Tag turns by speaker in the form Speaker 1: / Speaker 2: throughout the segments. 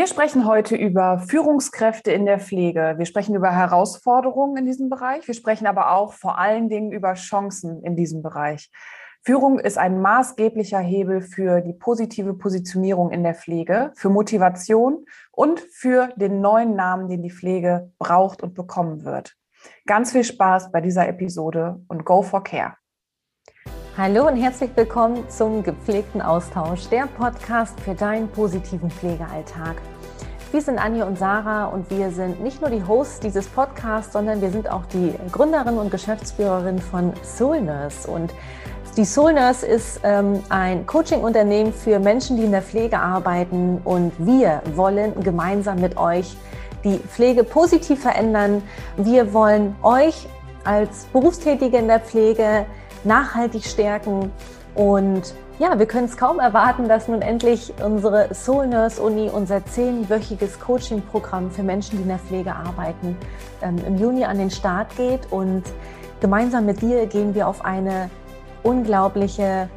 Speaker 1: Wir sprechen heute über Führungskräfte in der Pflege. Wir sprechen über Herausforderungen in diesem Bereich. Wir sprechen aber auch vor allen Dingen über Chancen in diesem Bereich. Führung ist ein maßgeblicher Hebel für die positive Positionierung in der Pflege, für Motivation und für den neuen Namen, den die Pflege braucht und bekommen wird. Ganz viel Spaß bei dieser Episode und Go for Care.
Speaker 2: Hallo und herzlich willkommen zum gepflegten Austausch, der Podcast für deinen positiven Pflegealltag. Wir sind Anja und Sarah und wir sind nicht nur die Hosts dieses Podcasts, sondern wir sind auch die Gründerin und Geschäftsführerin von Soul Nurse. Und die Soul Nurse ist ähm, ein Coaching-Unternehmen für Menschen, die in der Pflege arbeiten und wir wollen gemeinsam mit euch die Pflege positiv verändern. Wir wollen euch als Berufstätige in der Pflege nachhaltig stärken. Und ja, wir können es kaum erwarten, dass nun endlich unsere Soul Nurse Uni, unser zehnwöchiges Coaching-Programm für Menschen, die in der Pflege arbeiten, ähm, im Juni an den Start geht. Und gemeinsam mit dir gehen wir auf eine unglaubliche,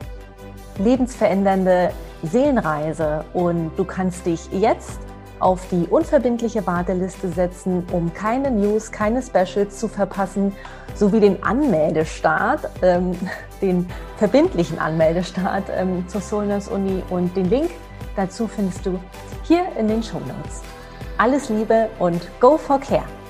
Speaker 2: lebensverändernde Seelenreise. Und du kannst dich jetzt auf die unverbindliche Warteliste setzen, um keine News, keine Specials zu verpassen, sowie den Anmeldestart, ähm, den verbindlichen Anmeldestart ähm, zur Solners Uni und den Link dazu findest du hier in den Show Notes. Alles Liebe und go for care!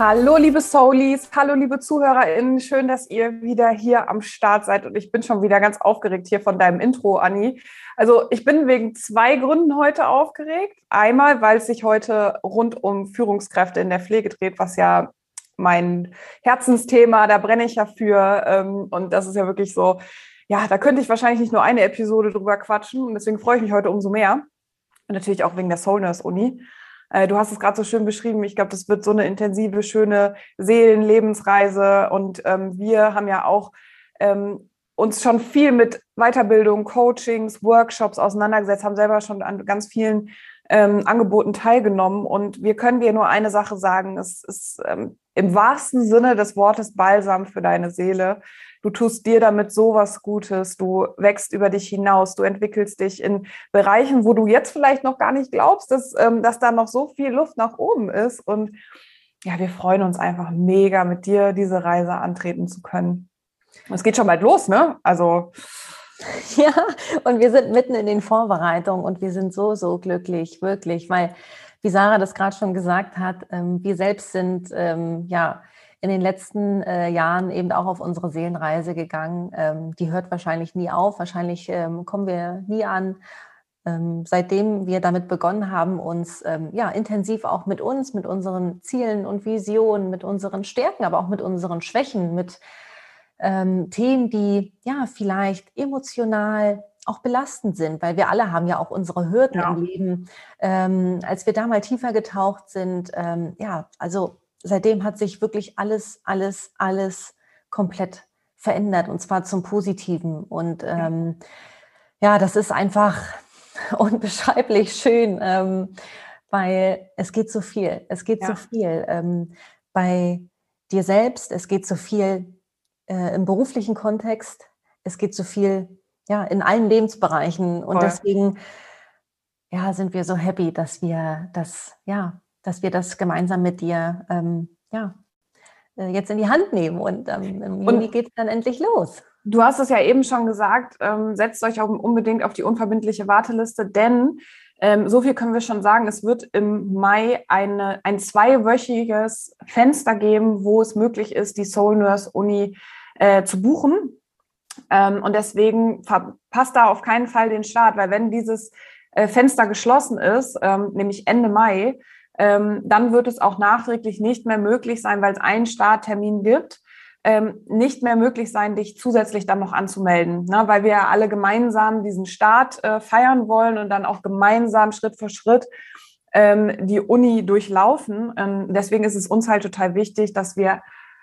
Speaker 1: Hallo, liebe Soulies, hallo, liebe ZuhörerInnen. Schön, dass ihr wieder hier am Start seid. Und ich bin schon wieder ganz aufgeregt hier von deinem Intro, Anni. Also, ich bin wegen zwei Gründen heute aufgeregt. Einmal, weil es sich heute rund um Führungskräfte in der Pflege dreht, was ja mein Herzensthema, da brenne ich ja für. Ähm, und das ist ja wirklich so, ja, da könnte ich wahrscheinlich nicht nur eine Episode drüber quatschen. Und deswegen freue ich mich heute umso mehr. Und natürlich auch wegen der Soul Nurse Uni. Äh, du hast es gerade so schön beschrieben. Ich glaube, das wird so eine intensive, schöne Seelenlebensreise. Und ähm, wir haben ja auch ähm, uns schon viel mit Weiterbildung, Coachings, Workshops auseinandergesetzt, haben selber schon an ganz vielen ähm, Angeboten teilgenommen. Und wir können dir nur eine Sache sagen. Es ist ähm, im wahrsten Sinne des Wortes Balsam für deine Seele. Du tust dir damit sowas Gutes, du wächst über dich hinaus, du entwickelst dich in Bereichen, wo du jetzt vielleicht noch gar nicht glaubst, dass, ähm, dass da noch so viel Luft nach oben ist. Und ja, wir freuen uns einfach mega, mit dir diese Reise antreten zu können. Es geht schon bald los, ne? Also.
Speaker 2: Ja, und wir sind mitten in den Vorbereitungen und wir sind so, so glücklich, wirklich, weil, wie Sarah das gerade schon gesagt hat, ähm, wir selbst sind ähm, ja in den letzten äh, Jahren eben auch auf unsere Seelenreise gegangen. Ähm, die hört wahrscheinlich nie auf, wahrscheinlich ähm, kommen wir nie an. Ähm, seitdem wir damit begonnen haben, uns ähm, ja intensiv auch mit uns, mit unseren Zielen und Visionen, mit unseren Stärken, aber auch mit unseren Schwächen, mit Themen, die ja vielleicht emotional auch belastend sind, weil wir alle haben ja auch unsere Hürden ja. im Leben. Ähm, als wir da mal tiefer getaucht sind, ähm, ja, also seitdem hat sich wirklich alles, alles, alles komplett verändert und zwar zum Positiven. Und ähm, ja, das ist einfach unbeschreiblich schön, ähm, weil es geht so viel. Es geht ja. so viel ähm, bei dir selbst. Es geht so viel äh, im beruflichen Kontext. Es geht so viel ja in allen Lebensbereichen und Voll. deswegen ja sind wir so happy, dass wir das ja dass wir das gemeinsam mit dir ähm, ja, äh, jetzt in die Hand nehmen und ähm, im Juni geht es dann endlich los.
Speaker 1: Du hast es ja eben schon gesagt, ähm, setzt euch auch unbedingt auf die unverbindliche Warteliste, denn ähm, so viel können wir schon sagen, es wird im Mai eine, ein zweiwöchiges Fenster geben, wo es möglich ist, die Soul Nurse Uni äh, zu buchen. Ähm, und deswegen verpasst da auf keinen Fall den Start, weil wenn dieses äh, Fenster geschlossen ist, ähm, nämlich Ende Mai, ähm, dann wird es auch nachträglich nicht mehr möglich sein, weil es einen Starttermin gibt, nicht mehr möglich sein, dich zusätzlich dann noch anzumelden, ne? weil wir ja alle gemeinsam diesen Start äh, feiern wollen und dann auch gemeinsam Schritt für Schritt die Uni durchlaufen. Deswegen ist es uns halt total wichtig, dass wir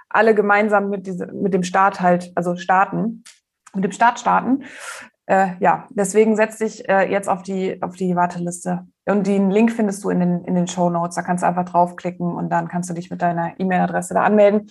Speaker 1: alle gemeinsam mit, diese, mit dem Start halt, also starten, mit dem Start starten. Äh, ja, deswegen setz dich äh, jetzt auf die, auf die Warteliste. Und den Link findest du in den, in den Show Notes. Da kannst du einfach draufklicken und dann kannst du dich mit deiner E-Mail-Adresse da anmelden.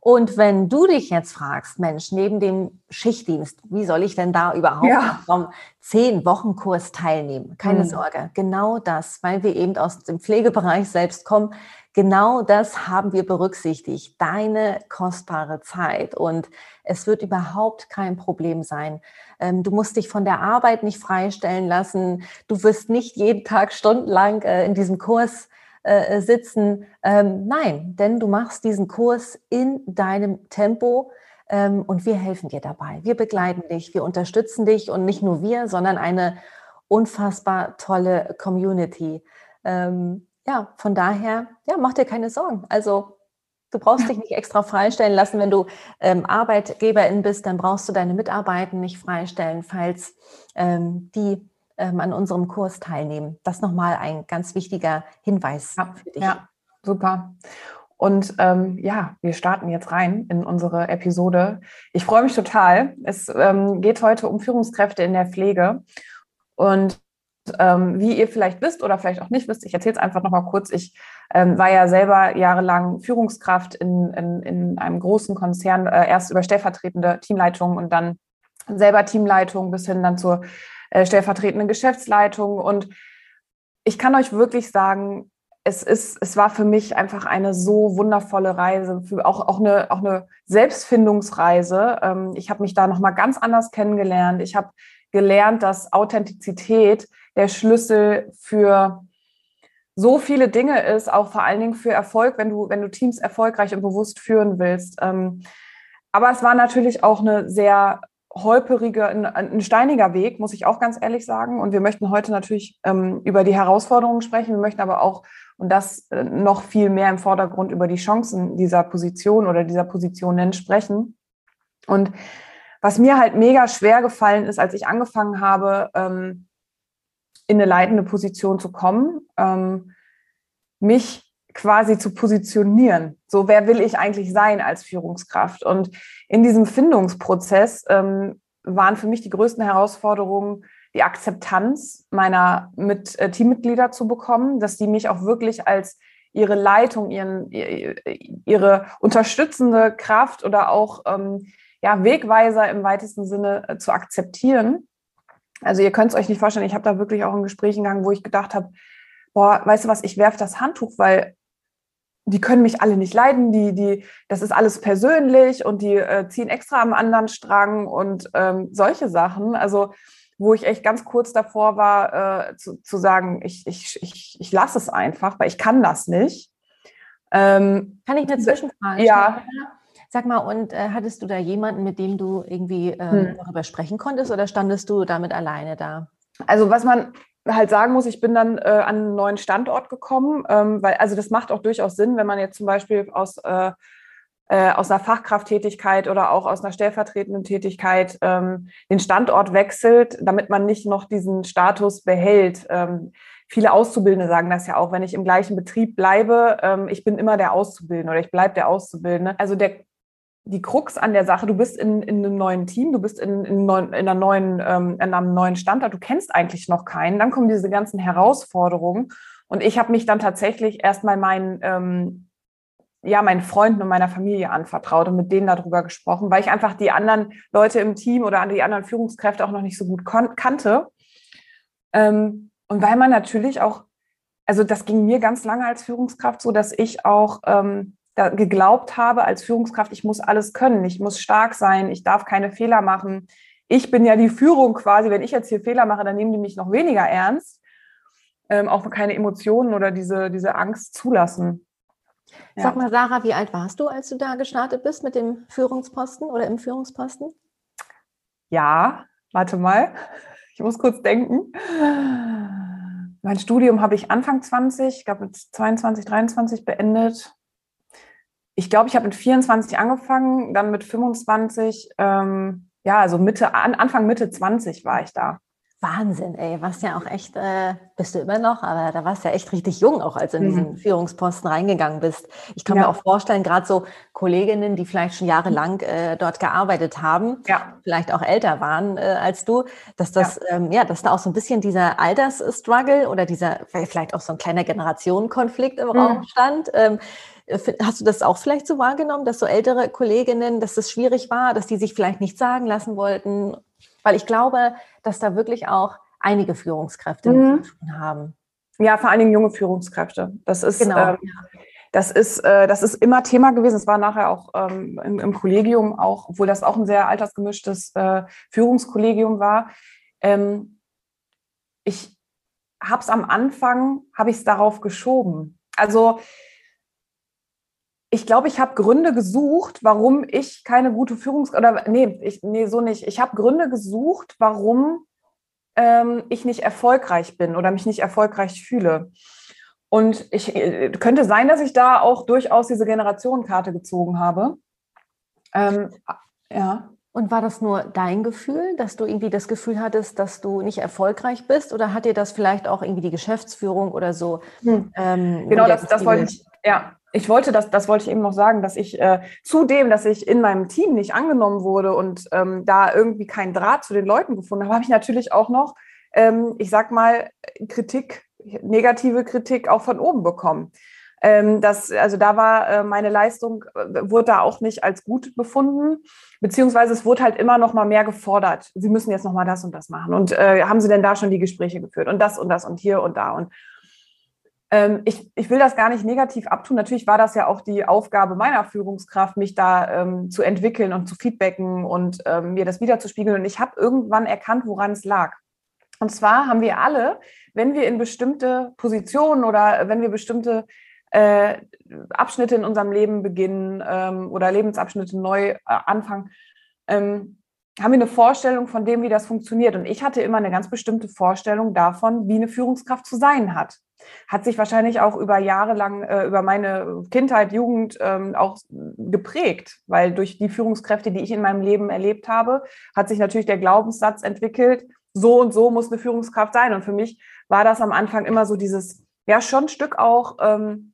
Speaker 2: Und wenn du dich jetzt fragst, Mensch, neben dem Schichtdienst, wie soll ich denn da überhaupt ja. vom zehn Wochen Kurs teilnehmen? Keine mhm. Sorge, genau das, weil wir eben aus dem Pflegebereich selbst kommen, genau das haben wir berücksichtigt, deine kostbare Zeit. Und es wird überhaupt kein Problem sein. Ähm, du musst dich von der Arbeit nicht freistellen lassen. Du wirst nicht jeden Tag stundenlang äh, in diesem Kurs äh, sitzen. Ähm, nein, denn du machst diesen Kurs in deinem Tempo ähm, und wir helfen dir dabei. Wir begleiten dich, wir unterstützen dich und nicht nur wir, sondern eine unfassbar tolle Community. Ähm, ja, von daher, ja, mach dir keine Sorgen. Also Du brauchst dich nicht extra freistellen lassen. Wenn du ähm, Arbeitgeberin bist, dann brauchst du deine Mitarbeiter nicht freistellen, falls ähm, die ähm, an unserem Kurs teilnehmen. Das nochmal ein ganz wichtiger Hinweis
Speaker 1: ja, für dich. Ja, super. Und ähm, ja, wir starten jetzt rein in unsere Episode. Ich freue mich total. Es ähm, geht heute um Führungskräfte in der Pflege. Und ähm, wie ihr vielleicht wisst oder vielleicht auch nicht wisst, ich erzähle es einfach nochmal kurz. Ich ähm, war ja selber jahrelang Führungskraft in, in, in einem großen Konzern, äh, erst über stellvertretende Teamleitung und dann selber Teamleitung bis hin dann zur äh, stellvertretenden Geschäftsleitung. Und ich kann euch wirklich sagen, es, ist, es war für mich einfach eine so wundervolle Reise, auch, auch, eine, auch eine Selbstfindungsreise. Ähm, ich habe mich da nochmal ganz anders kennengelernt. Ich habe gelernt, dass Authentizität der Schlüssel für so viele Dinge ist, auch vor allen Dingen für Erfolg, wenn du, wenn du Teams erfolgreich und bewusst führen willst. Ähm, aber es war natürlich auch eine sehr holperige, ein, ein, steiniger Weg, muss ich auch ganz ehrlich sagen. Und wir möchten heute natürlich ähm, über die Herausforderungen sprechen. Wir möchten aber auch, und das äh, noch viel mehr im Vordergrund, über die Chancen dieser Position oder dieser Positionen sprechen. Und was mir halt mega schwer gefallen ist, als ich angefangen habe, ähm, in eine leitende Position zu kommen, ähm, mich quasi zu positionieren. So, wer will ich eigentlich sein als Führungskraft? Und in diesem Findungsprozess ähm, waren für mich die größten Herausforderungen, die Akzeptanz meiner mit, äh, Teammitglieder zu bekommen, dass die mich auch wirklich als ihre Leitung, ihren, ihre unterstützende Kraft oder auch ähm, ja, Wegweiser im weitesten Sinne äh, zu akzeptieren. Also ihr könnt es euch nicht vorstellen, ich habe da wirklich auch in Gesprächen gegangen, wo ich gedacht habe, boah, weißt du was, ich werfe das Handtuch, weil die können mich alle nicht leiden, die, die, das ist alles persönlich und die äh, ziehen extra am anderen Strang und ähm, solche Sachen. Also wo ich echt ganz kurz davor war, äh, zu, zu sagen, ich, ich, ich, ich lasse es einfach, weil ich kann das nicht.
Speaker 2: Ähm, kann ich eine Zwischenfrage
Speaker 1: Ja.
Speaker 2: Sag mal, und äh, hattest du da jemanden, mit dem du irgendwie ähm, hm. darüber sprechen konntest oder standest du damit alleine da?
Speaker 1: Also was man halt sagen muss, ich bin dann äh, an einen neuen Standort gekommen, ähm, weil also das macht auch durchaus Sinn, wenn man jetzt zum Beispiel aus äh, äh, aus einer Fachkrafttätigkeit oder auch aus einer stellvertretenden Tätigkeit ähm, den Standort wechselt, damit man nicht noch diesen Status behält. Ähm, viele Auszubildende sagen das ja auch, wenn ich im gleichen Betrieb bleibe, ähm, ich bin immer der Auszubildende oder ich bleibe der Auszubildende. Also der die Krux an der Sache, du bist in, in einem neuen Team, du bist in, in, neuen, in, einer neuen, ähm, in einem neuen Standort, du kennst eigentlich noch keinen, dann kommen diese ganzen Herausforderungen. Und ich habe mich dann tatsächlich erstmal meinen, ähm, ja, meinen Freunden und meiner Familie anvertraut und mit denen darüber gesprochen, weil ich einfach die anderen Leute im Team oder die anderen Führungskräfte auch noch nicht so gut kannte. Ähm, und weil man natürlich auch, also das ging mir ganz lange als Führungskraft so, dass ich auch ähm, geglaubt habe als Führungskraft, ich muss alles können, ich muss stark sein, ich darf keine Fehler machen. Ich bin ja die Führung quasi. Wenn ich jetzt hier Fehler mache, dann nehmen die mich noch weniger ernst. Ähm, auch keine Emotionen oder diese, diese Angst zulassen.
Speaker 2: Ja. Sag mal, Sarah, wie alt warst du, als du da gestartet bist mit dem Führungsposten oder im Führungsposten?
Speaker 1: Ja, warte mal. Ich muss kurz denken. Mein Studium habe ich Anfang 20, ich glaube mit 22, 23 beendet ich glaube, ich habe mit 24 angefangen, dann mit 25, ähm, ja, also Mitte, an, Anfang Mitte 20 war ich da.
Speaker 2: Wahnsinn, ey, warst ja auch echt, äh, bist du immer noch, aber da warst du ja echt richtig jung, auch als du in mhm. diesen Führungsposten reingegangen bist. Ich kann ja. mir auch vorstellen, gerade so Kolleginnen, die vielleicht schon jahrelang äh, dort gearbeitet haben, ja. vielleicht auch älter waren äh, als du, dass das, ja. Ähm, ja, dass da auch so ein bisschen dieser Altersstruggle oder dieser, vielleicht auch so ein kleiner Generationenkonflikt im mhm. Raum stand. Ähm, Äh, hast du das auch vielleicht so wahrgenommen, dass so ältere Kolleginnen, dass das schwierig war, dass die sich vielleicht nicht sagen lassen wollten? Weil ich glaube, dass da wirklich auch einige Führungskräfte mhm. haben.
Speaker 1: Ja, vor allen Dingen junge Führungskräfte. Das ist, genau, ähm, das ist, äh, das ist immer Thema gewesen. Es war nachher auch ähm, im, im, Kollegium auch, obwohl das auch ein sehr altersgemischtes äh, Führungskollegium war. Ähm, ich habe es am Anfang, habe ich es darauf geschoben. Also ich glaube, ich habe Gründe gesucht, warum ich keine gute Führungs- oder nee, ich, nee, so nicht. Ich habe Gründe gesucht, warum ähm, ich nicht erfolgreich bin oder mich nicht erfolgreich fühle. Und ich äh, könnte sein, dass ich da auch durchaus diese Generationenkarte gezogen habe.
Speaker 2: Ähm, ja. Und war das nur dein Gefühl, dass du irgendwie das Gefühl hattest, dass du nicht erfolgreich bist? Oder hat dir das vielleicht auch irgendwie die Geschäftsführung oder so?
Speaker 1: Hm. Ähm, genau, das, das wollte ich, ja, ich wollte das, das wollte ich eben noch sagen, dass ich äh, zudem, dass ich in meinem Team nicht angenommen wurde und ähm, da irgendwie keinen Draht zu den Leuten gefunden habe, habe ich natürlich auch noch, ähm, ich sag mal, Kritik, negative Kritik auch von oben bekommen. Ähm, das, also da war äh, meine Leistung, äh, wurde da auch nicht als gut befunden, beziehungsweise es wurde halt immer noch mal mehr gefordert. Sie müssen jetzt noch mal das und das machen. Und äh, haben Sie denn da schon die Gespräche geführt? Und das und das und hier und da. Und ähm, ich, ich will das gar nicht negativ abtun. Natürlich war das ja auch die Aufgabe meiner Führungskraft, mich da ähm, zu entwickeln und zu feedbacken und ähm, mir das wiederzuspiegeln. Und ich habe irgendwann erkannt, woran es lag. Und zwar haben wir alle, wenn wir in bestimmte Positionen oder wenn wir bestimmte äh, Abschnitte in unserem Leben beginnen ähm, oder Lebensabschnitte neu äh, anfangen, ähm, haben wir eine Vorstellung von dem, wie das funktioniert. Und ich hatte immer eine ganz bestimmte Vorstellung davon, wie eine Führungskraft zu sein hat. Hat sich wahrscheinlich auch über Jahre lang, äh, über meine Kindheit, Jugend ähm, auch geprägt, weil durch die Führungskräfte, die ich in meinem Leben erlebt habe, hat sich natürlich der Glaubenssatz entwickelt, so und so muss eine Führungskraft sein. Und für mich war das am Anfang immer so dieses, ja, schon ein Stück auch, ähm,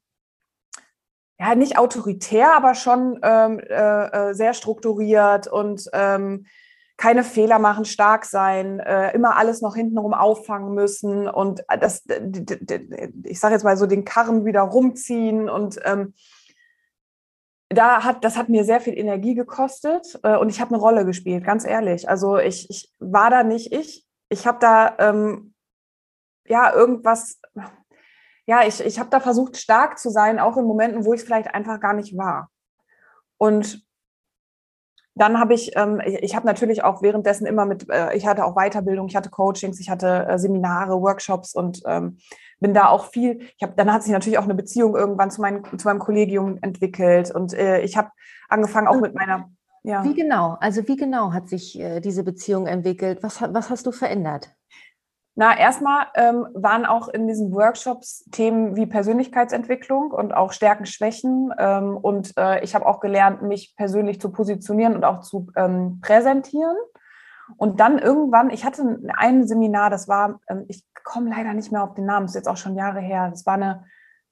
Speaker 1: ja, nicht autoritär, aber schon ähm, äh, äh sehr strukturiert und ähm, keine Fehler machen, stark sein, äh, immer alles noch hintenrum auffangen müssen und das, ich sage jetzt mal so, den Karren wieder rumziehen und ähm, da hat, das hat mir sehr viel Energie gekostet äh, und ich habe eine Rolle gespielt, ganz ehrlich. Also ich, ich war da nicht ich. Ich habe da ähm, ja irgendwas, ja, ich, ich habe da versucht, stark zu sein, auch in Momenten, wo ich es vielleicht einfach gar nicht war. Und dann habe ich, ähm, ich, ich habe natürlich auch währenddessen immer mit, äh, ich hatte auch Weiterbildung, ich hatte Coachings, ich hatte äh, Seminare, Workshops und ähm, bin da auch viel. Ich habe, dann hat sich natürlich auch eine Beziehung irgendwann zu, mein, zu meinem Kollegium entwickelt und äh, ich habe angefangen auch mit meiner.
Speaker 2: Ja. Wie genau? Also wie genau hat sich äh, diese Beziehung entwickelt? Was, was hast du verändert?
Speaker 1: Na, erstmal ähm, waren auch in diesen Workshops Themen wie Persönlichkeitsentwicklung und auch Stärken, Schwächen. Ähm, und äh, ich habe auch gelernt, mich persönlich zu positionieren und auch zu ähm, präsentieren. Und dann irgendwann, ich hatte ein Seminar, das war, ähm, ich komme leider nicht mehr auf den Namen, ist jetzt auch schon Jahre her. Das war eine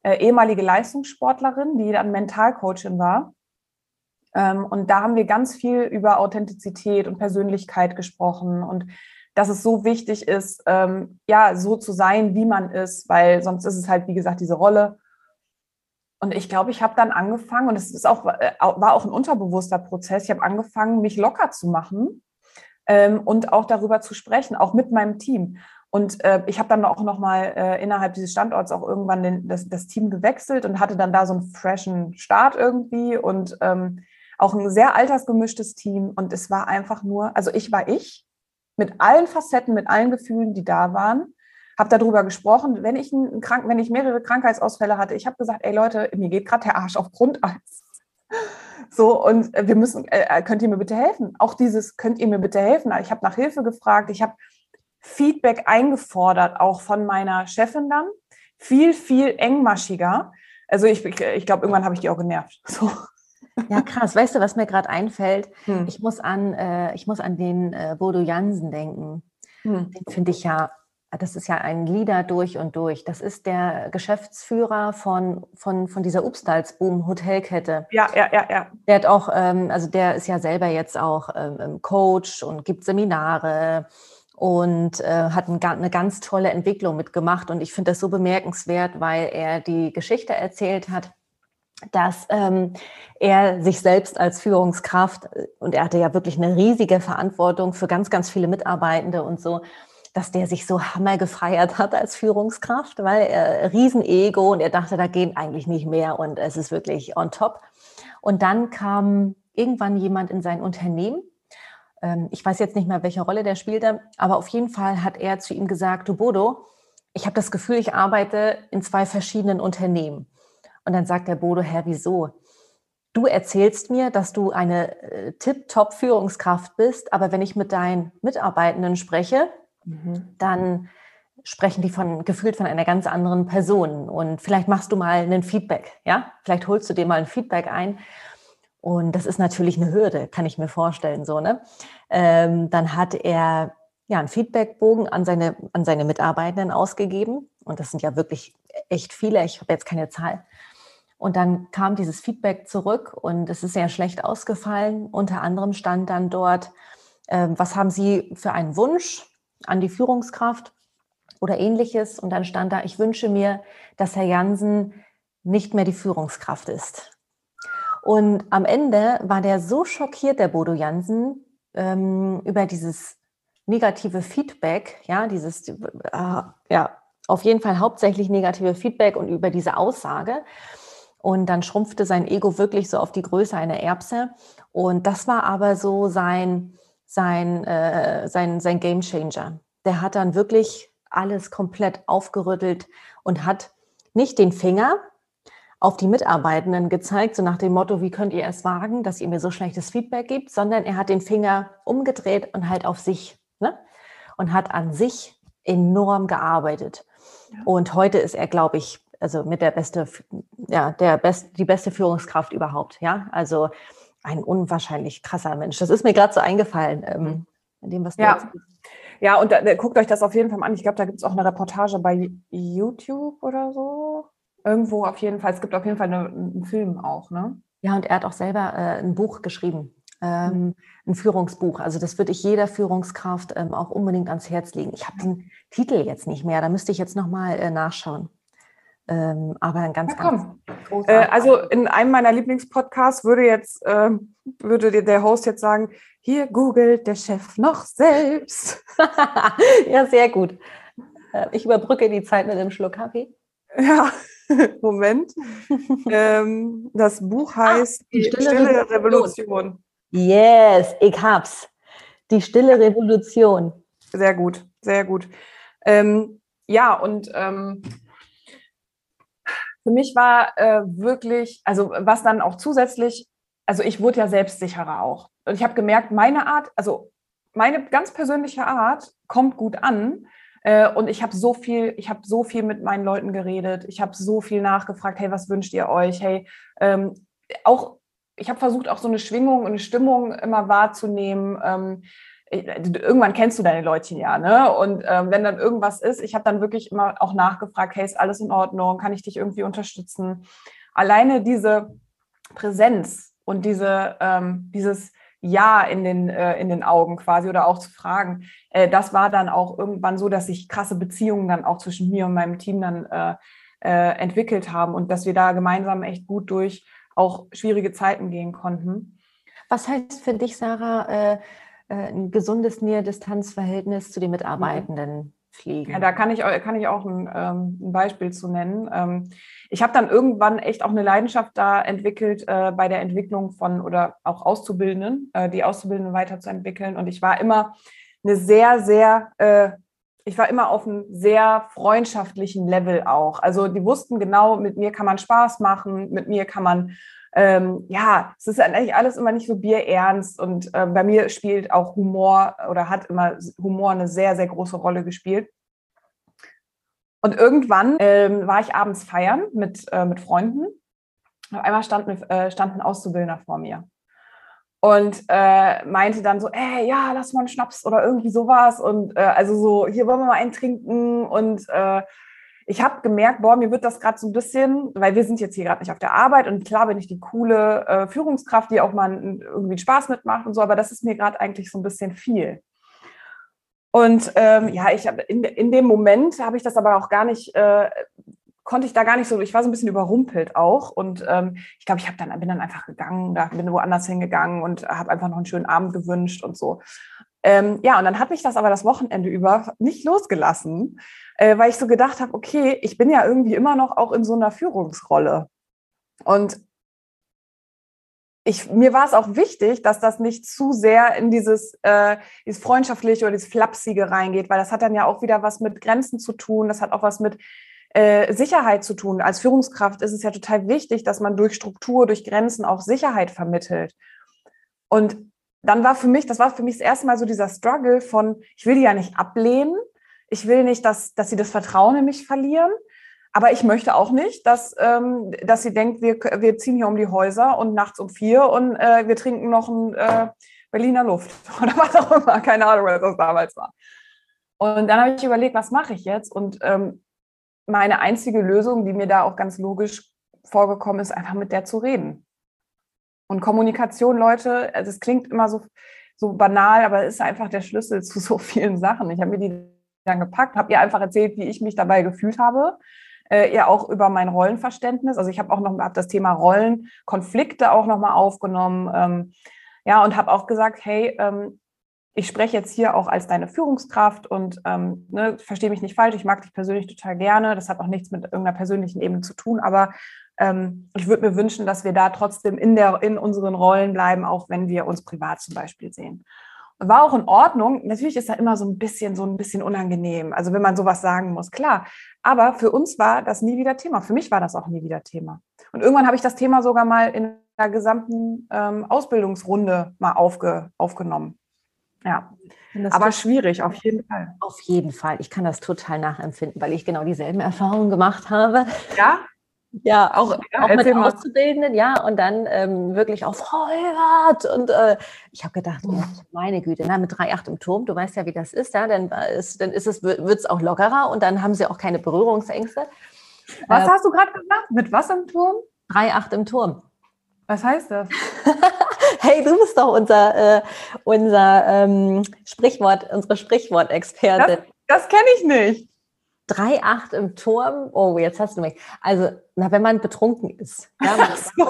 Speaker 1: äh, ehemalige Leistungssportlerin, die dann Mentalcoachin war. Ähm, und da haben wir ganz viel über Authentizität und Persönlichkeit gesprochen und dass es so wichtig ist, ähm, ja, so zu sein, wie man ist, weil sonst ist es halt, wie gesagt, diese Rolle. Und ich glaube, ich habe dann angefangen, und es ist auch, äh, war auch ein unterbewusster Prozess, ich habe angefangen, mich locker zu machen ähm, und auch darüber zu sprechen, auch mit meinem Team. Und äh, ich habe dann auch nochmal äh, innerhalb dieses Standorts auch irgendwann den, das, das, Team gewechselt und hatte dann da so einen freshen Start irgendwie und ähm, auch ein sehr altersgemischtes Team. Und es war einfach nur, also ich war ich mit allen Facetten, mit allen Gefühlen, die da waren. Habe darüber gesprochen, wenn ich, einen Krank wenn ich mehrere Krankheitsausfälle hatte. Ich habe gesagt, ey Leute, mir geht gerade der Arsch auf Grundeis. So, und wir müssen, äh, könnt ihr mir bitte helfen? Auch dieses, könnt ihr mir bitte helfen? Ich habe nach Hilfe gefragt, ich habe Feedback eingefordert, auch von meiner Chefin dann. Viel, viel engmaschiger. Also ich, ich glaube, irgendwann habe ich die auch genervt. So.
Speaker 2: Ja, krass. Weißt du, was mir gerade einfällt? Hm. Ich, muss an, äh, ich muss an den äh, Bodo Jansen denken. Hm. Den finde ich ja, das ist ja ein Leader durch und durch. Das ist der Geschäftsführer von, von, von dieser Upstalsboom Hotelkette.
Speaker 1: Ja, ja, ja, ja.
Speaker 2: Der hat auch, ähm, also der ist ja selber jetzt auch ähm, Coach und gibt Seminare und äh, hat ein, eine ganz tolle Entwicklung mitgemacht. Und ich finde das so bemerkenswert, weil er die Geschichte erzählt hat dass ähm, er sich selbst als Führungskraft, und er hatte ja wirklich eine riesige Verantwortung für ganz, ganz viele Mitarbeitende und so, dass der sich so hammer gefeiert hat als Führungskraft, weil er Riesenego und er dachte, da gehen eigentlich nicht mehr und es ist wirklich on top. Und dann kam irgendwann jemand in sein Unternehmen. Ähm, ich weiß jetzt nicht mehr, welche Rolle der spielte, aber auf jeden Fall hat er zu ihm gesagt, du Bodo, ich habe das Gefühl, ich arbeite in zwei verschiedenen Unternehmen. Und dann sagt der Bodo, Herr, wieso? Du erzählst mir, dass du eine äh, Tip-Top-Führungskraft bist, aber wenn ich mit deinen Mitarbeitenden spreche, mhm. dann sprechen die von gefühlt von einer ganz anderen Person. Und vielleicht machst du mal einen Feedback, ja? Vielleicht holst du dir mal ein Feedback ein. Und das ist natürlich eine Hürde, kann ich mir vorstellen, so, ne? Ähm, dann hat er ja einen Feedbackbogen an seine, an seine Mitarbeitenden ausgegeben. Und das sind ja wirklich echt viele. Ich habe jetzt keine Zahl. Und dann kam dieses Feedback zurück und es ist sehr schlecht ausgefallen. Unter anderem stand dann dort, äh, was haben Sie für einen Wunsch an die Führungskraft oder ähnliches? Und dann stand da, ich wünsche mir, dass Herr Jansen nicht mehr die Führungskraft ist. Und am Ende war der so schockiert, der Bodo Jansen, ähm, über dieses negative Feedback, ja, dieses, äh, ja, auf jeden Fall hauptsächlich negative Feedback und über diese Aussage, und dann schrumpfte sein Ego wirklich so auf die Größe einer Erbse. Und das war aber so sein, sein, äh, sein, sein Game Changer. Der hat dann wirklich alles komplett aufgerüttelt und hat nicht den Finger auf die Mitarbeitenden gezeigt, so nach dem Motto, wie könnt ihr es wagen, dass ihr mir so schlechtes Feedback gibt, sondern er hat den Finger umgedreht und halt auf sich ne? und hat an sich enorm gearbeitet. Ja. Und heute ist er, glaube ich, also mit der beste, ja, der best, die beste Führungskraft überhaupt, ja. Also ein unwahrscheinlich krasser Mensch. Das ist mir gerade so eingefallen, ähm, in dem, was
Speaker 1: du ja. Ja, und da, guckt euch das auf jeden Fall an. Ich glaube, da gibt es auch eine Reportage bei YouTube oder so. Irgendwo auf jeden Fall. Es gibt auf jeden Fall eine, einen Film auch, ne?
Speaker 2: Ja, und er hat auch selber äh, ein Buch geschrieben. Ähm, mhm. ein Führungsbuch. Also das würde ich jeder Führungskraft ähm, auch unbedingt ans Herz legen. Ich habe den Titel jetzt nicht mehr, da müsste ich jetzt nochmal äh, nachschauen. Ähm, aber ein ganz,
Speaker 1: ganz äh, Also in einem meiner Lieblingspodcasts würde jetzt äh, würde der Host jetzt sagen, hier googelt der Chef noch selbst.
Speaker 2: ja, sehr gut. Äh, ich überbrücke die Zeit mit einem Schluck Kaffee.
Speaker 1: Ja, Moment. ähm, das Buch ah, heißt ah, Die Stille, Stille Revolution. Revolution.
Speaker 2: Yes, ich hab's. Die Stille Revolution.
Speaker 1: Sehr gut, sehr gut. Ähm, ja, und ähm, für mich war äh, wirklich, also was dann auch zusätzlich, also ich wurde ja selbstsicherer auch. Und ich habe gemerkt, meine Art, also meine ganz persönliche Art kommt gut an. Äh, und ich habe so viel, ich habe so viel mit meinen Leuten geredet. Ich habe so viel nachgefragt, hey, was wünscht ihr euch? Hey, ähm, auch ich habe versucht, auch so eine Schwingung und eine Stimmung immer wahrzunehmen. Ähm, irgendwann kennst du deine Leutchen ja, ne? Und ähm, wenn dann irgendwas ist, ich habe dann wirklich immer auch nachgefragt, hey, ist alles in Ordnung? Kann ich dich irgendwie unterstützen? Alleine diese Präsenz und diese, ähm, dieses Ja in den, äh, in den Augen quasi oder auch zu fragen, äh, das war dann auch irgendwann so, dass sich krasse Beziehungen dann auch zwischen mir und meinem Team dann äh, äh entwickelt haben und dass wir da gemeinsam echt gut durch auch schwierige Zeiten gehen konnten.
Speaker 2: Was heißt für dich, Sarah, äh, äh, ein gesundes Nähe-Distanz-Verhältnis zu den Mitarbeitenden pflegen?
Speaker 1: Ja, da kann ich, kann ich auch ein, ähm, ein Beispiel zu nennen. Ähm, ich habe dann irgendwann echt auch eine Leidenschaft da entwickelt äh, bei der Entwicklung von oder auch Auszubildenden, äh, die Auszubildenden weiterzuentwickeln. Und ich war immer eine sehr, sehr äh, ich war immer auf einem sehr freundschaftlichen Level auch. Also die wussten genau, mit mir kann man Spaß machen, mit mir kann man ähm, ja, es ist eigentlich alles immer nicht so bierernst und äh, bei mir spielt auch Humor oder hat immer Humor eine sehr, sehr große Rolle gespielt. Und irgendwann ähm, war ich abends feiern mit, äh, mit Freunden. Auf einmal stand, äh, stand ein Auszubildender vor mir und äh, meinte dann so, ey, ja, lass mal einen Schnaps oder irgendwie sowas und äh, also so, hier wollen wir mal einen trinken und äh, ich habe gemerkt, boah, mir wird das gerade so ein bisschen, weil wir sind jetzt hier gerade nicht auf der Arbeit und klar bin ich die coole äh, Führungskraft, die auch mal irgendwie Spaß mitmacht und so, aber das ist mir gerade eigentlich so ein bisschen viel. Und ähm, ja, ich habe in, in dem Moment habe ich das aber auch gar nicht, äh, konnte ich da gar nicht so, ich war so ein bisschen überrumpelt auch. Und ähm, ich glaube, ich habe dann, bin dann einfach gegangen, da bin woanders hingegangen und habe einfach noch einen schönen Abend gewünscht und so. Ähm, ja, und dann hat mich das aber das Wochenende über nicht losgelassen, äh, weil ich so gedacht habe, okay, ich bin ja irgendwie immer noch auch in so einer Führungsrolle. Und ich, mir war es auch wichtig, dass das nicht zu sehr in dieses, äh, dieses freundschaftliche oder dieses Flapsige reingeht, weil das hat dann ja auch wieder was mit Grenzen zu tun, das hat auch was mit äh, Sicherheit zu tun. Als Führungskraft ist es ja total wichtig, dass man durch Struktur, durch Grenzen auch Sicherheit vermittelt. Und dann war für mich, das war für mich das erste Mal so dieser Struggle von, ich will die ja nicht ablehnen, ich will nicht, dass, dass sie das Vertrauen in mich verlieren, aber ich möchte auch nicht, dass, ähm, dass sie denkt, wir, wir ziehen hier um die Häuser und nachts um vier und äh, wir trinken noch ein äh, Berliner Luft oder was auch immer. Keine Ahnung, was das damals war. Und dann habe ich überlegt, was mache ich jetzt? Und ähm, meine einzige Lösung, die mir da auch ganz logisch vorgekommen ist, einfach mit der zu reden. Und Kommunikation, Leute, also es klingt immer so, so banal, aber es ist einfach der Schlüssel zu so vielen Sachen. Ich habe mir die dann gepackt, habe ihr einfach erzählt, wie ich mich dabei gefühlt habe äh, eher auch über mein Rollenverständnis. Also ich habe auch noch hab das Thema Rollenkonflikte auch nochmal aufgenommen. Ähm, ja, und habe auch gesagt, hey, ähm, ich spreche jetzt hier auch als deine Führungskraft und ähm, ne, verstehe mich nicht falsch, ich mag dich persönlich total gerne. Das hat auch nichts mit irgendeiner persönlichen Ebene zu tun, aber ähm, ich würde mir wünschen, dass wir da trotzdem in, der, in unseren Rollen bleiben, auch wenn wir uns privat zum Beispiel sehen. War auch in Ordnung. Natürlich ist da immer so ein bisschen, so ein bisschen unangenehm. Also wenn man sowas sagen muss, klar. Aber für uns war das nie wieder Thema. Für mich war das auch nie wieder Thema. Und irgendwann habe ich das Thema sogar mal in der gesamten ähm, Ausbildungsrunde mal aufge, aufgenommen. Ja, aber schwierig, auf jeden Fall.
Speaker 2: Auf jeden Fall. Ich kann das total nachempfinden, weil ich genau dieselben Erfahrungen gemacht habe.
Speaker 1: Ja,
Speaker 2: ja, auch, ja, auch mit Auszubildenden, ja, und dann ähm, wirklich auf Heubert. Und äh, ich habe gedacht, oh, meine Güte, na, mit 3,8 im Turm, du weißt ja, wie das ist, ja, dann, ist, dann ist es, wird es auch lockerer und dann haben sie auch keine Berührungsängste.
Speaker 1: Was äh, hast du gerade gesagt? Mit was im Turm?
Speaker 2: 3,8 im Turm.
Speaker 1: Was heißt das?
Speaker 2: hey, du bist doch unser, äh, unser ähm, Sprichwort, unsere Sprichwortexpertin.
Speaker 1: Das, das kenne ich nicht.
Speaker 2: 3,8 im Turm. Oh, jetzt hast du mich. Also, na, wenn man betrunken ist. Ja, so.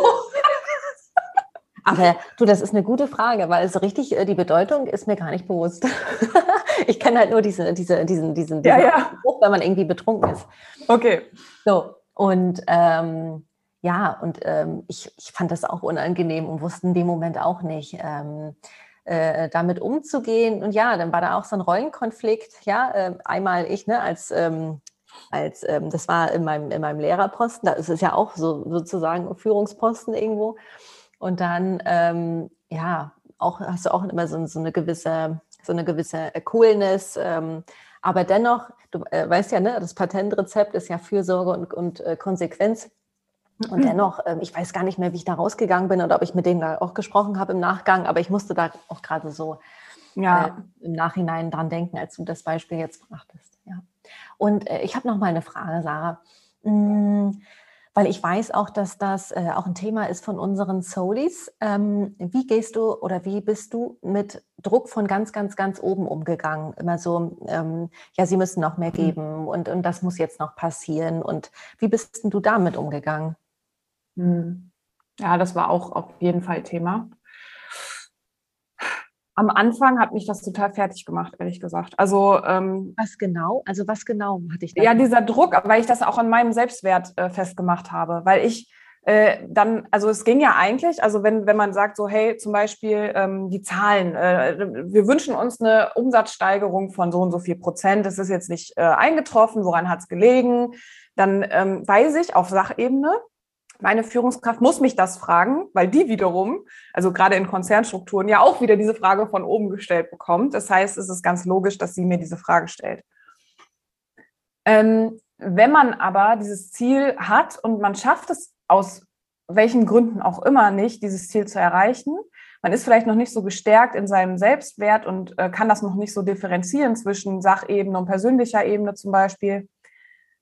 Speaker 2: Aber du, das ist eine gute Frage, weil so richtig äh, die Bedeutung ist mir gar nicht bewusst. ich kenne halt nur diese, diese, diesen, diesen, diesen
Speaker 1: ja, ja.
Speaker 2: Spruch, wenn man irgendwie betrunken ist.
Speaker 1: Okay.
Speaker 2: So, und ähm, ja, und ähm, ich, ich fand das auch unangenehm und wusste in dem Moment auch nicht. Ähm, äh, damit umzugehen. Und ja, dann war da auch so ein Rollenkonflikt. Ja, äh, einmal ich ne, als, ähm, als ähm, das war in meinem, in meinem Lehrerposten, da ist es ja auch so sozusagen Führungsposten irgendwo. Und dann, ähm, ja, auch hast du auch immer so, so eine gewisse, so eine gewisse Coolness. Ähm, aber dennoch, du äh, weißt ja, ne, das Patentrezept ist ja Fürsorge und, und äh, Konsequenz. Und mhm. dennoch, ähm, ich weiß gar nicht mehr, wie ich da rausgegangen bin oder ob ich mit denen da auch gesprochen habe im Nachgang, aber ich musste da auch gerade so ja. äh, im Nachhinein dran denken, als du das Beispiel jetzt brachtest. Ja. Und äh, ich habe noch mal eine Frage, Sarah. Hm, weil ich weiß auch, dass das äh, auch ein Thema ist von unseren Soulies. Ähm, wie gehst du oder wie bist du mit Druck von ganz, ganz, ganz oben umgegangen? Immer so, ähm, ja, sie müssen noch mehr mhm. geben und, und das muss jetzt noch passieren. Und wie bist du damit umgegangen?
Speaker 1: Hm. Ja, das war auch auf jeden Fall Thema. Am Anfang hat mich das total fertig gemacht, ehrlich gesagt. Also
Speaker 2: ähm, was genau? Also was genau hatte ich
Speaker 1: da? Ja, dieser Druck, weil ich das auch an meinem Selbstwert äh, festgemacht habe, weil ich äh, dann, also es ging ja eigentlich, also wenn, wenn man sagt so, hey, zum Beispiel ähm, die Zahlen, äh, wir wünschen uns eine Umsatzsteigerung von so und so viel Prozent, das ist jetzt nicht äh, eingetroffen, woran hat es gelegen? Dann ähm, weiß ich auf Sachebene, meine Führungskraft muss mich das fragen, weil die wiederum, also gerade in Konzernstrukturen, ja auch wieder diese Frage von oben gestellt bekommt. Das heißt, es ist ganz logisch, dass sie mir diese Frage stellt. Ähm, wenn man aber dieses Ziel hat und man schafft es aus welchen Gründen auch immer nicht, dieses Ziel zu erreichen, man ist vielleicht noch nicht so gestärkt in seinem Selbstwert und äh, kann das noch nicht so differenzieren zwischen Sachebene und persönlicher Ebene zum Beispiel,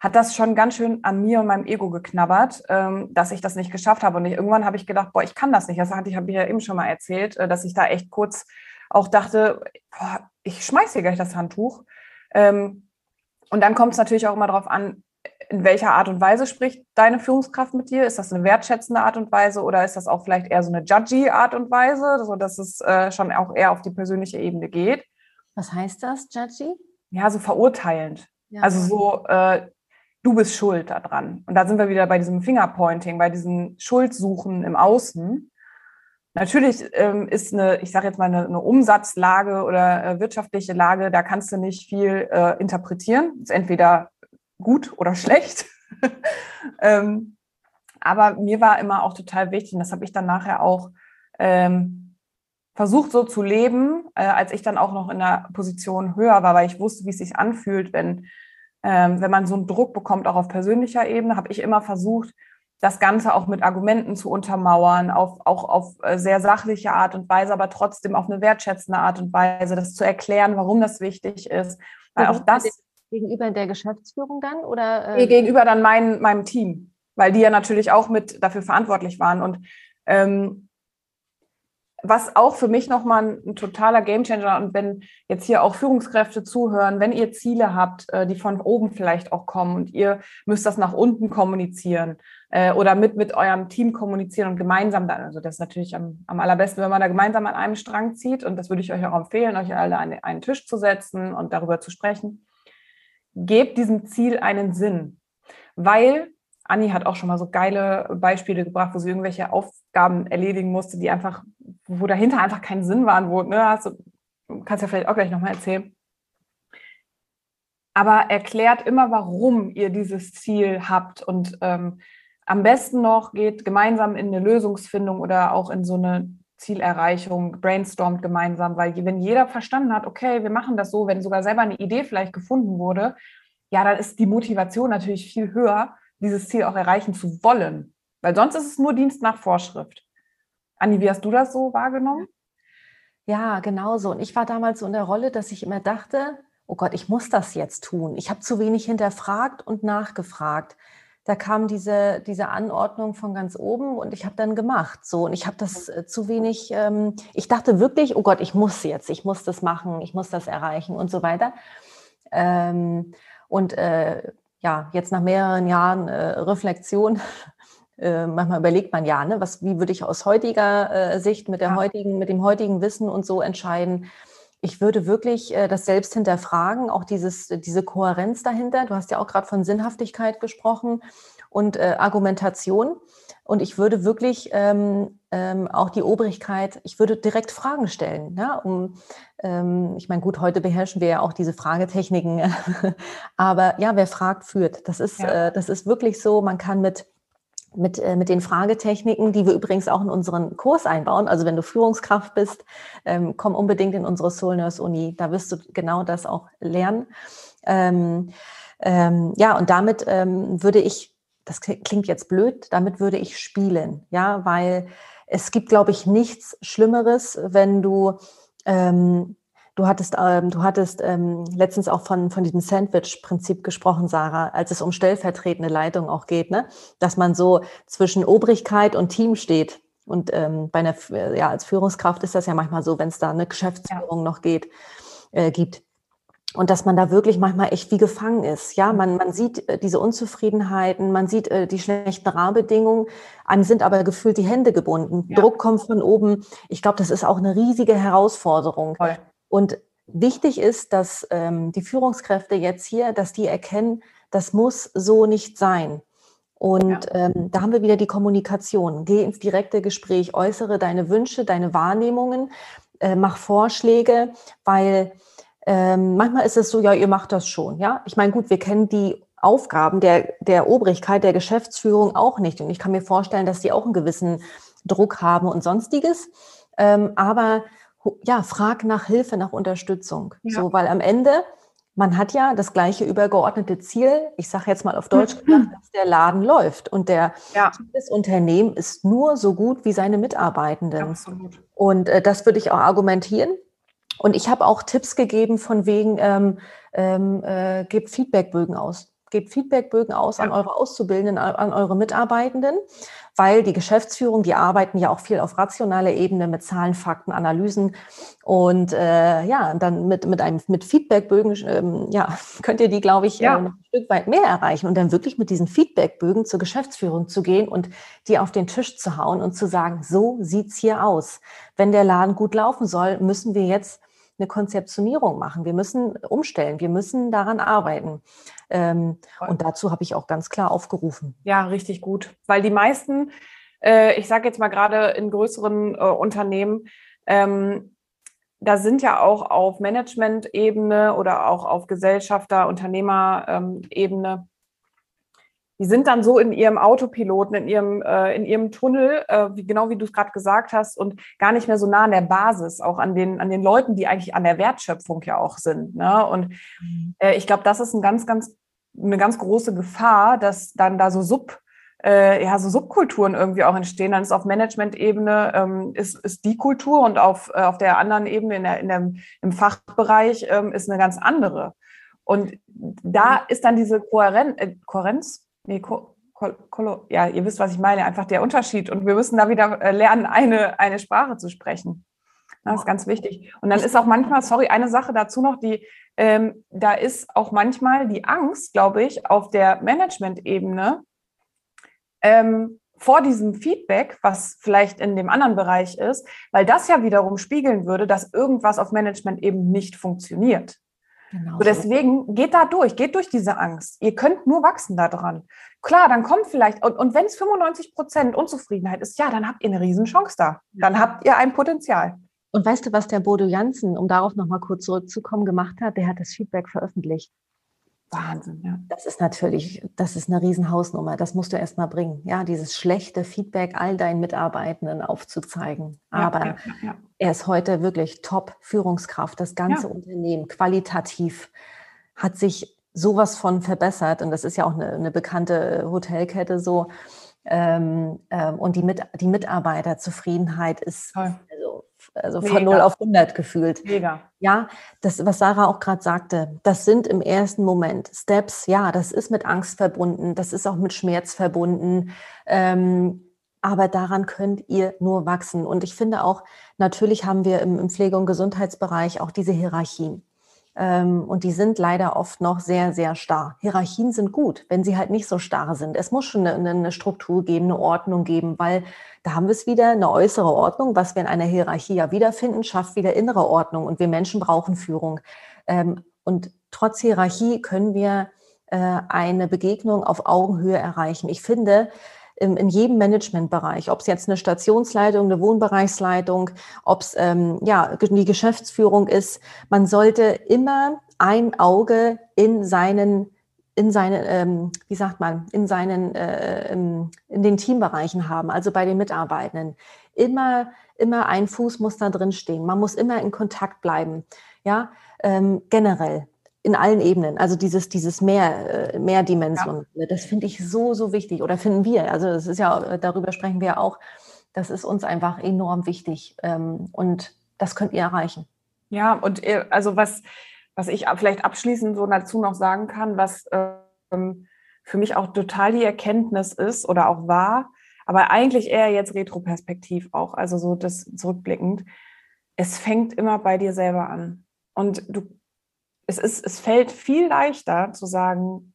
Speaker 1: hat das schon ganz schön an mir und meinem Ego geknabbert, ähm, dass ich das nicht geschafft habe. Und ich, irgendwann habe ich gedacht, boah, ich kann das nicht. Das hatte ich, habe ich ja eben schon mal erzählt, äh, dass ich da echt kurz auch dachte, boah, ich schmeiße hier gleich das Handtuch. Ähm, und dann kommt es natürlich auch immer darauf an, in welcher Art und Weise spricht deine Führungskraft mit dir? Ist das eine wertschätzende Art und Weise oder ist das auch vielleicht eher so eine judgy Art und Weise, sodass es äh, schon auch eher auf die persönliche Ebene geht?
Speaker 2: Was heißt das, judgy?
Speaker 1: Ja, so verurteilend. Ja. Also so, äh, du bist schuld daran. Und da sind wir wieder bei diesem Fingerpointing, bei diesen Schuldsuchen im Außen. Natürlich ähm, ist eine, ich sage jetzt mal, eine, eine Umsatzlage oder äh, wirtschaftliche Lage, da kannst du nicht viel äh, interpretieren. Ist entweder gut oder schlecht. ähm, aber mir war immer auch total wichtig, und das habe ich dann nachher auch ähm, versucht so zu leben, äh, als ich dann auch noch in der Position höher war, weil ich wusste, wie es sich anfühlt, wenn, ähm, wenn man so einen Druck bekommt, auch auf persönlicher Ebene, habe ich immer versucht, das Ganze auch mit Argumenten zu untermauern, auf, auch auf äh, sehr sachliche Art und Weise, aber trotzdem auf eine wertschätzende Art und Weise, das zu erklären, warum das wichtig ist. Weil auch das
Speaker 2: Gegenüber der Geschäftsführung dann? Oder,
Speaker 1: äh? Gegenüber dann mein, meinem Team, weil die ja natürlich auch mit dafür verantwortlich waren. Und ähm, was auch für mich nochmal ein, ein totaler Gamechanger und wenn jetzt hier auch Führungskräfte zuhören, wenn ihr Ziele habt, äh, die von oben vielleicht auch kommen und ihr müsst das nach unten kommunizieren äh, oder mit, mit eurem Team kommunizieren und gemeinsam dann, also das ist natürlich am, am allerbesten, wenn man da gemeinsam an einem Strang zieht und das würde ich euch auch empfehlen, euch alle an einen Tisch zu setzen und darüber zu sprechen gebt diesem Ziel einen Sinn. Weil Anni hat auch schon mal so geile Beispiele gebracht, wo sie irgendwelche Aufgaben erledigen musste, die einfach, wo dahinter einfach keinen Sinn waren, wo, ne, hast du, kannst ja vielleicht auch gleich nochmal erzählen. Aber erklärt immer, warum ihr dieses Ziel habt und ähm, am besten noch geht gemeinsam in eine Lösungsfindung oder auch in so eine Zielerreichung, brainstormt gemeinsam, weil wenn jeder verstanden hat, okay, wir machen das so, wenn sogar selber eine Idee vielleicht gefunden wurde, ja, dann ist die Motivation natürlich viel höher, dieses Ziel auch erreichen zu wollen. Weil sonst ist es nur Dienst nach Vorschrift. Anni, wie hast du das so wahrgenommen?
Speaker 2: Ja, genau so. Und ich war damals so in der Rolle, dass ich immer dachte, oh Gott, ich muss das jetzt tun. Ich habe zu wenig hinterfragt und nachgefragt da kam diese, diese Anordnung von ganz oben und ich habe dann gemacht. So, und ich habe das äh, zu wenig, ähm, ich dachte wirklich, oh Gott, ich muss jetzt, ich muss das machen, ich muss das erreichen und so weiter. Ähm, und äh, ja, jetzt nach mehreren Jahren äh, Reflexion, äh, manchmal überlegt man ja, ne, was, wie würde ich aus heutiger äh, Sicht mit der ja. heutigen, mit dem heutigen Wissen und so entscheiden, ich würde wirklich äh, das selbst hinterfragen, auch dieses, diese Kohärenz dahinter. Du hast ja auch gerade von Sinnhaftigkeit gesprochen und äh, Argumentation. Und ich würde wirklich ähm, ähm, auch die Obrigkeit, ich würde direkt Fragen stellen. Ja, um, ähm, ich meine, gut, heute beherrschen wir ja auch diese Fragetechniken. Aber ja, wer fragt, führt. Das ist, ja. äh, das ist wirklich so. Man kann mit mit, äh, mit den Fragetechniken, die wir übrigens auch in unseren Kurs einbauen. Also wenn du Führungskraft bist, ähm, komm unbedingt in unsere Soul Nurse Uni. Da wirst du genau das auch lernen. Ähm, ähm, ja, und damit ähm, würde ich, das klingt jetzt blöd, damit würde ich spielen. Ja, weil es gibt, glaube ich, nichts Schlimmeres, wenn du ähm, Du hattest, ähm, du hattest ähm, letztens auch von, von diesem Sandwich-Prinzip gesprochen, Sarah, als es um stellvertretende Leitung auch geht, ne? dass man so zwischen Obrigkeit und Team steht. Und ähm, bei einer, ja, als Führungskraft ist das ja manchmal so, wenn es da eine Geschäftsführung ja. noch geht, äh, gibt. Und dass man da wirklich manchmal echt wie gefangen ist. Ja, man, man sieht äh, diese Unzufriedenheiten, man sieht äh, die schlechten Rahmenbedingungen, einem sind aber gefühlt die Hände gebunden. Ja. Druck kommt von oben. Ich glaube, das ist auch eine riesige Herausforderung. Voll. Und wichtig ist, dass ähm, die Führungskräfte jetzt hier, dass die erkennen, das muss so nicht sein. Und ja. ähm, da haben wir wieder die Kommunikation. Geh ins direkte Gespräch, äußere deine Wünsche, deine Wahrnehmungen, äh, mach Vorschläge, weil ähm, manchmal ist es so, ja, ihr macht das schon. Ja, ich meine, gut, wir kennen die Aufgaben der, der Obrigkeit, der Geschäftsführung auch nicht. Und ich kann mir vorstellen, dass die auch einen gewissen Druck haben und sonstiges. Ähm, aber ja, frag nach Hilfe, nach Unterstützung. Ja. So, weil am Ende, man hat ja das gleiche übergeordnete Ziel, ich sage jetzt mal auf Deutsch gesagt, dass der Laden läuft. Und der ja. das Unternehmen ist nur so gut wie seine Mitarbeitenden. Absolut. Und äh, das würde ich auch argumentieren. Und ich habe auch Tipps gegeben von wegen, ähm, ähm, äh, gebt Feedbackbögen aus. Gebt Feedbackbögen aus an eure Auszubildenden, an eure Mitarbeitenden, weil die Geschäftsführung, die arbeiten ja auch viel auf rationaler Ebene mit Zahlen, Fakten, Analysen und äh, ja, dann mit, mit einem mit Feedbackbögen, ähm, ja, könnt ihr die, glaube ich, ja. äh, ein Stück weit mehr erreichen und dann wirklich mit diesen Feedbackbögen zur Geschäftsführung zu gehen und die auf den Tisch zu hauen und zu sagen, so sieht's hier aus. Wenn der Laden gut laufen soll, müssen wir jetzt eine Konzeptionierung machen. Wir müssen umstellen, wir müssen daran arbeiten. Ähm, und dazu habe ich auch ganz klar aufgerufen.
Speaker 1: Ja, richtig gut, weil die meisten, äh, ich sage jetzt mal gerade in größeren äh, Unternehmen, ähm, da sind ja auch auf Management-Ebene oder auch auf Gesellschafter-, Unternehmer-Ebene die sind dann so in ihrem Autopiloten, in ihrem, äh, in ihrem Tunnel, äh, wie, genau wie du es gerade gesagt hast, und gar nicht mehr so nah an der Basis, auch an den, an den Leuten, die eigentlich an der Wertschöpfung ja auch sind. Ne? Und mhm. äh, ich glaube, das ist ein ganz, ganz, eine ganz große Gefahr, dass dann da so Sub, äh, ja, so Subkulturen irgendwie auch entstehen. Dann ist auf Management-Ebene ähm, ist, ist die Kultur und auf, äh, auf der anderen Ebene, in der, in der, im Fachbereich, ähm, ist eine ganz andere. Und da mhm. ist dann diese Kohären äh, Kohärenz, nee, Ko Ko ja, ihr wisst, was ich meine, einfach der Unterschied. Und wir müssen da wieder äh, lernen, eine, eine Sprache zu sprechen. Das ist ganz wichtig. Und dann ist auch manchmal, sorry, eine Sache dazu noch, die, ähm, da ist auch manchmal die Angst, glaube ich, auf der Management-Ebene ähm, vor diesem Feedback, was vielleicht in dem anderen Bereich ist, weil das ja wiederum spiegeln würde, dass irgendwas auf Management eben nicht funktioniert. Genau so deswegen geht da durch, geht durch diese Angst. Ihr könnt nur wachsen daran. Klar, dann kommt vielleicht, und, und wenn es 95 Prozent Unzufriedenheit ist, ja, dann habt ihr eine Riesenchance da. Dann habt ihr ein Potenzial.
Speaker 2: Und weißt du, was der Bodo Jansen, um darauf nochmal kurz zurückzukommen, gemacht hat? Der hat das Feedback veröffentlicht. Wahnsinn, ja. Das ist natürlich, das ist eine Riesenhausnummer. Das musst du erst mal bringen. Ja, dieses schlechte Feedback all deinen Mitarbeitenden aufzuzeigen. Aber ja, ja, ja, er ist heute wirklich Top-Führungskraft. Das ganze Unternehmen qualitativ hat sich sowas von verbessert. Und das ist ja auch eine, eine bekannte Hotelkette so. Ähm, ähm, und die, Mit die Mitarbeiterzufriedenheit ist Toll also Mega. von 0 auf 100 gefühlt. Mega. Ja, das, was Sarah auch gerade sagte, das sind im ersten Moment Steps. Ja, das ist mit Angst verbunden, das ist auch mit Schmerz verbunden. Ähm, aber daran könnt ihr nur wachsen. Und ich finde auch, natürlich haben wir im, im Pflege- und Gesundheitsbereich auch diese Hierarchien. Ähm, und die sind leider oft noch sehr, sehr starr. Hierarchien sind gut, wenn sie halt nicht so starr sind. Es muss schon eine, eine Struktur geben, eine Ordnung geben, weil da haben wir es wieder, eine äußere Ordnung, was wir in einer Hierarchie ja wiederfinden, schafft wieder innere Ordnung. Und wir Menschen brauchen Führung. Ähm, und trotz Hierarchie können wir äh, eine Begegnung auf Augenhöhe erreichen. Ich finde, in jedem Managementbereich, ob es jetzt eine Stationsleitung, eine Wohnbereichsleitung, ob es ähm, ja, die Geschäftsführung ist, man sollte immer ein Auge in seinen in seinen, ähm, wie sagt man, in seinen, äh, in den Teambereichen haben, also bei den Mitarbeitenden. Immer, immer ein Fuß muss da drin stehen. Man muss immer in Kontakt bleiben. Ja, ähm, generell in allen Ebenen. Also dieses, dieses mehr, äh, Mehrdimension, ja. das finde ich so, so wichtig oder finden wir. Also es ist ja, äh, darüber sprechen wir ja auch. Das ist uns einfach enorm wichtig ähm, und das könnt ihr erreichen.
Speaker 1: Ja, und äh, also was, was ich vielleicht abschließend so dazu noch sagen kann, was ähm, für mich auch total die Erkenntnis ist oder auch war, aber eigentlich eher jetzt retroperspektiv auch, also so das zurückblickend. Es fängt immer bei dir selber an. Und du es, ist, es fällt viel leichter zu sagen,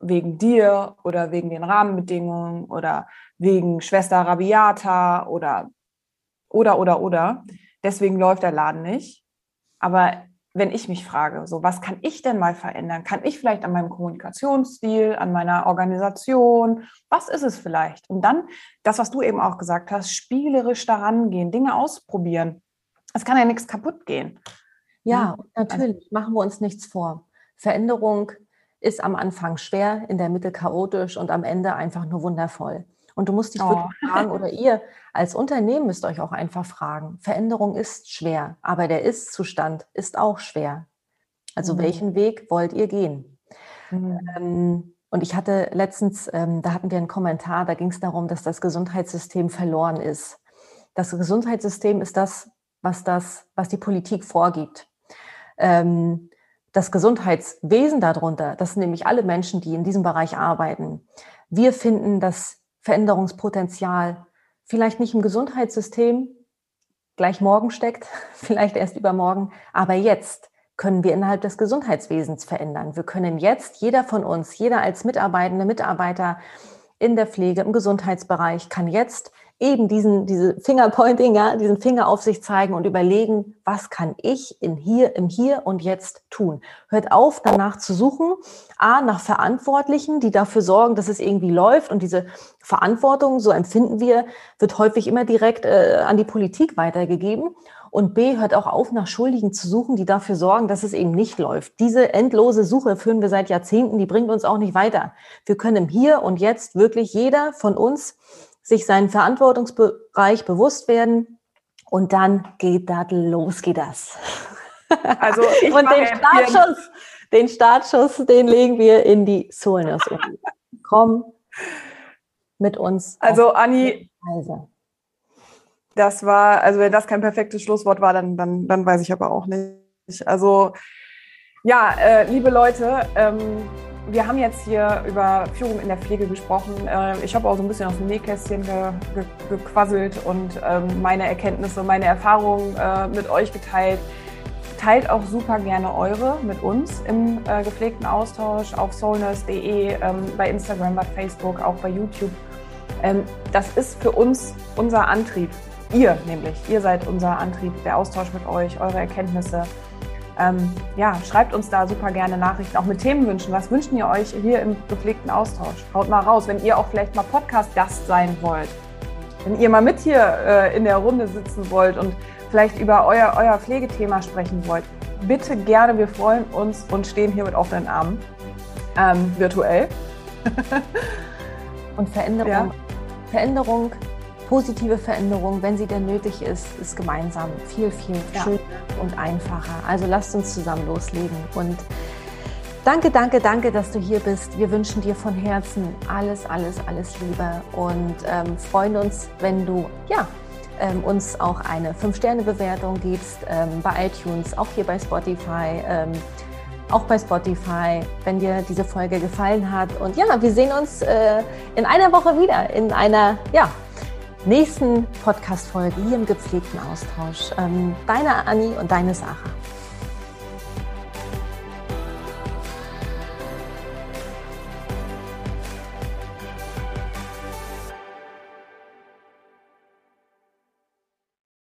Speaker 1: wegen dir oder wegen den Rahmenbedingungen oder wegen Schwester Rabiata oder oder oder oder. Deswegen läuft der Laden nicht. Aber wenn ich mich frage, so was kann ich denn mal verändern? Kann ich vielleicht an meinem Kommunikationsstil, an meiner Organisation, was ist es vielleicht? Und dann das, was du eben auch gesagt hast, spielerisch daran gehen, Dinge ausprobieren. Es kann ja nichts kaputt gehen.
Speaker 2: Ja, mhm. natürlich, machen wir uns nichts vor. Veränderung ist am Anfang schwer, in der Mitte chaotisch und am Ende einfach nur wundervoll. Und du musst dich oh. wirklich fragen, oder ihr als Unternehmen müsst euch auch einfach fragen, Veränderung ist schwer, aber der Ist-Zustand ist auch schwer. Also mhm. welchen Weg wollt ihr gehen? Mhm. Ähm, und ich hatte letztens, ähm, da hatten wir einen Kommentar, da ging es darum, dass das Gesundheitssystem verloren ist. Das Gesundheitssystem ist das, was das, was die Politik vorgibt. Ähm, das Gesundheitswesen darunter, das sind nämlich alle Menschen, die in diesem Bereich arbeiten. Wir finden das Veränderungspotenzial vielleicht nicht im Gesundheitssystem gleich morgen steckt, vielleicht erst übermorgen, aber jetzt können wir innerhalb des Gesundheitswesens verändern. Wir können jetzt, jeder von uns, jeder als Mitarbeitende, Mitarbeiter in der Pflege, im Gesundheitsbereich, kann jetzt eben diesen, diese Fingerpointing, ja, diesen Finger auf sich zeigen und überlegen, was kann ich in hier, im Hier und Jetzt tun? Hört auf, danach zu suchen, A, nach Verantwortlichen, die dafür sorgen, dass es irgendwie läuft und diese Verantwortung, so empfinden wir, wird häufig immer direkt äh, an die Politik weitergegeben. Und B, hört auch auf, nach Schuldigen zu suchen, die dafür sorgen, dass es eben nicht läuft. Diese endlose Suche führen wir seit Jahrzehnten, die bringt uns auch nicht weiter. Wir können im Hier und Jetzt wirklich jeder von uns sich seinen Verantwortungsbereich bewusst werden und dann geht das los, geht das. Also und den Startschuss, den Startschuss, den legen wir in die Soulness. Komm mit uns.
Speaker 1: Also Anni, das war, also wenn das kein perfektes Schlusswort war, dann, dann, dann weiß ich aber auch nicht. Also ja, äh, liebe Leute, ähm, wir haben jetzt hier über Führung in der Pflege gesprochen. Äh, ich habe auch so ein bisschen aus dem Nähkästchen ge ge gequasselt und ähm, meine Erkenntnisse, meine Erfahrungen äh, mit euch geteilt. Teilt auch super gerne eure mit uns im äh, gepflegten Austausch auf soulnurse.de, ähm, bei Instagram, bei Facebook, auch bei YouTube. Ähm, das ist für uns unser Antrieb. Ihr nämlich, ihr seid unser Antrieb, der Austausch mit euch, eure Erkenntnisse ähm, ja, schreibt uns da super gerne Nachrichten, auch mit Themenwünschen. Was wünscht ihr euch hier im gepflegten Austausch? Haut mal raus, wenn ihr auch vielleicht mal Podcast-Gast sein wollt. Wenn ihr mal mit hier äh, in der Runde sitzen wollt und vielleicht über euer, euer Pflegethema sprechen wollt, bitte gerne. Wir freuen uns und stehen hier mit offenen Armen. Ähm, virtuell.
Speaker 2: und Veränderung. Ja. Veränderung positive Veränderung, wenn sie denn nötig ist, ist gemeinsam viel, viel ja. schöner und einfacher. Also lasst uns zusammen loslegen und Danke, danke, danke, dass du hier bist. Wir wünschen dir von Herzen alles, alles, alles Liebe und ähm, freuen uns, wenn du ja, ähm, uns auch eine 5-Sterne-Bewertung gibst ähm, bei iTunes, auch hier bei Spotify, ähm, auch bei Spotify, wenn dir diese Folge gefallen hat. Und ja, wir sehen uns äh, in einer Woche wieder in einer ja, nächsten Podcast-Folge hier im gepflegten Austausch. Ähm, deine Anni und deine Sarah.